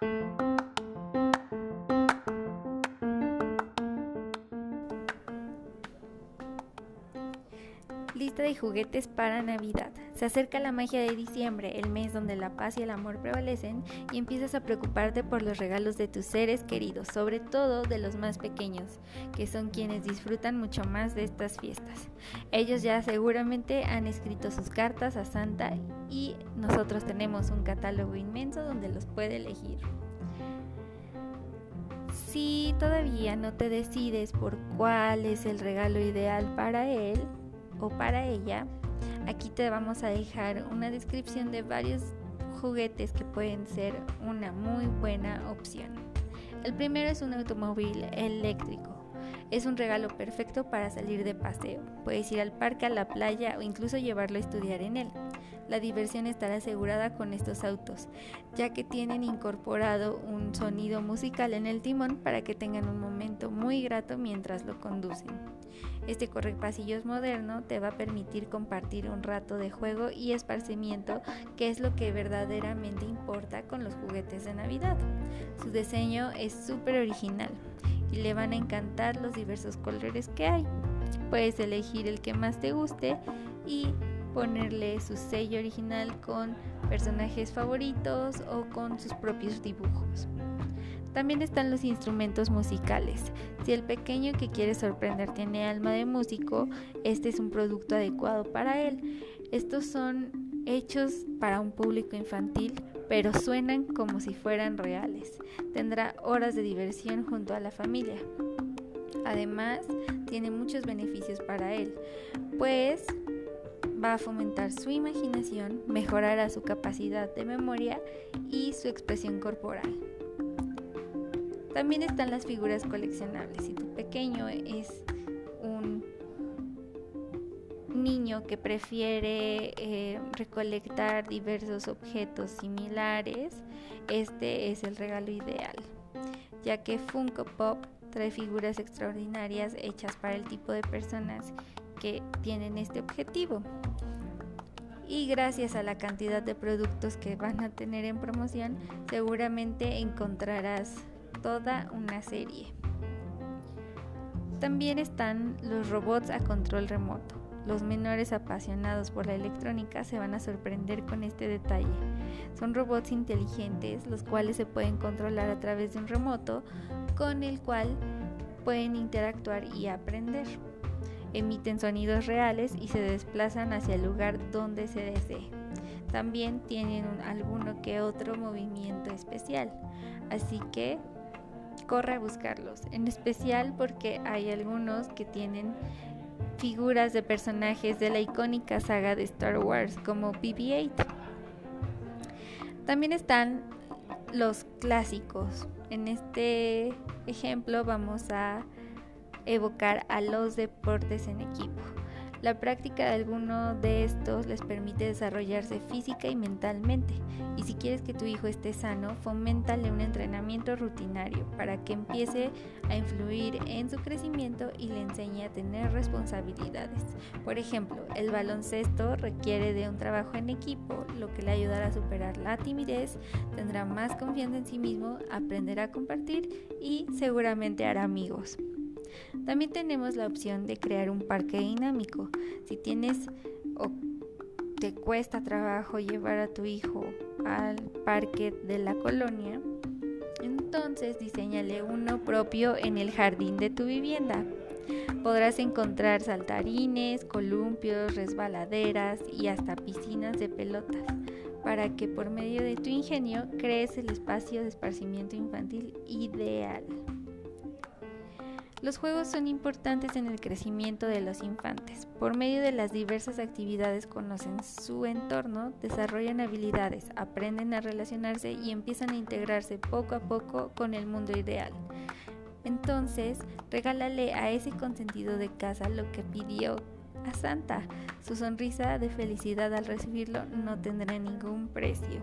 Thank you. Lista de juguetes para Navidad. Se acerca la magia de diciembre, el mes donde la paz y el amor prevalecen, y empiezas a preocuparte por los regalos de tus seres queridos, sobre todo de los más pequeños, que son quienes disfrutan mucho más de estas fiestas. Ellos ya seguramente han escrito sus cartas a Santa y nosotros tenemos un catálogo inmenso donde los puede elegir. Si todavía no te decides por cuál es el regalo ideal para él, o para ella, aquí te vamos a dejar una descripción de varios juguetes que pueden ser una muy buena opción. El primero es un automóvil eléctrico. Es un regalo perfecto para salir de paseo. Puedes ir al parque, a la playa o incluso llevarlo a estudiar en él. La diversión estará asegurada con estos autos, ya que tienen incorporado un sonido musical en el timón para que tengan un momento muy grato mientras lo conducen. Este correpasillos moderno te va a permitir compartir un rato de juego y esparcimiento, que es lo que verdaderamente importa con los juguetes de Navidad. Su diseño es súper original y le van a encantar los diversos colores que hay. Puedes elegir el que más te guste y ponerle su sello original con personajes favoritos o con sus propios dibujos. También están los instrumentos musicales. Si el pequeño que quiere sorprender tiene alma de músico, este es un producto adecuado para él. Estos son hechos para un público infantil, pero suenan como si fueran reales. Tendrá horas de diversión junto a la familia. Además, tiene muchos beneficios para él, pues va a fomentar su imaginación, mejorará su capacidad de memoria y su expresión corporal. También están las figuras coleccionables. Si tu pequeño es que prefiere eh, recolectar diversos objetos similares, este es el regalo ideal, ya que Funko Pop trae figuras extraordinarias hechas para el tipo de personas que tienen este objetivo. Y gracias a la cantidad de productos que van a tener en promoción, seguramente encontrarás toda una serie. También están los robots a control remoto. Los menores apasionados por la electrónica se van a sorprender con este detalle. Son robots inteligentes los cuales se pueden controlar a través de un remoto con el cual pueden interactuar y aprender. Emiten sonidos reales y se desplazan hacia el lugar donde se desee. También tienen alguno que otro movimiento especial, así que corre a buscarlos, en especial porque hay algunos que tienen figuras de personajes de la icónica saga de Star Wars como BB-8. También están los clásicos. En este ejemplo vamos a evocar a los deportes en equipo. La práctica de alguno de estos les permite desarrollarse física y mentalmente. Y si quieres que tu hijo esté sano, foméntale un entrenamiento rutinario para que empiece a influir en su crecimiento y le enseñe a tener responsabilidades. Por ejemplo, el baloncesto requiere de un trabajo en equipo, lo que le ayudará a superar la timidez, tendrá más confianza en sí mismo, aprenderá a compartir y seguramente hará amigos. También tenemos la opción de crear un parque dinámico. Si tienes o te cuesta trabajo llevar a tu hijo al parque de la colonia, entonces diseñale uno propio en el jardín de tu vivienda. Podrás encontrar saltarines, columpios, resbaladeras y hasta piscinas de pelotas para que por medio de tu ingenio crees el espacio de esparcimiento infantil ideal. Los juegos son importantes en el crecimiento de los infantes. Por medio de las diversas actividades conocen su entorno, desarrollan habilidades, aprenden a relacionarse y empiezan a integrarse poco a poco con el mundo ideal. Entonces, regálale a ese consentido de casa lo que pidió a Santa. Su sonrisa de felicidad al recibirlo no tendrá ningún precio.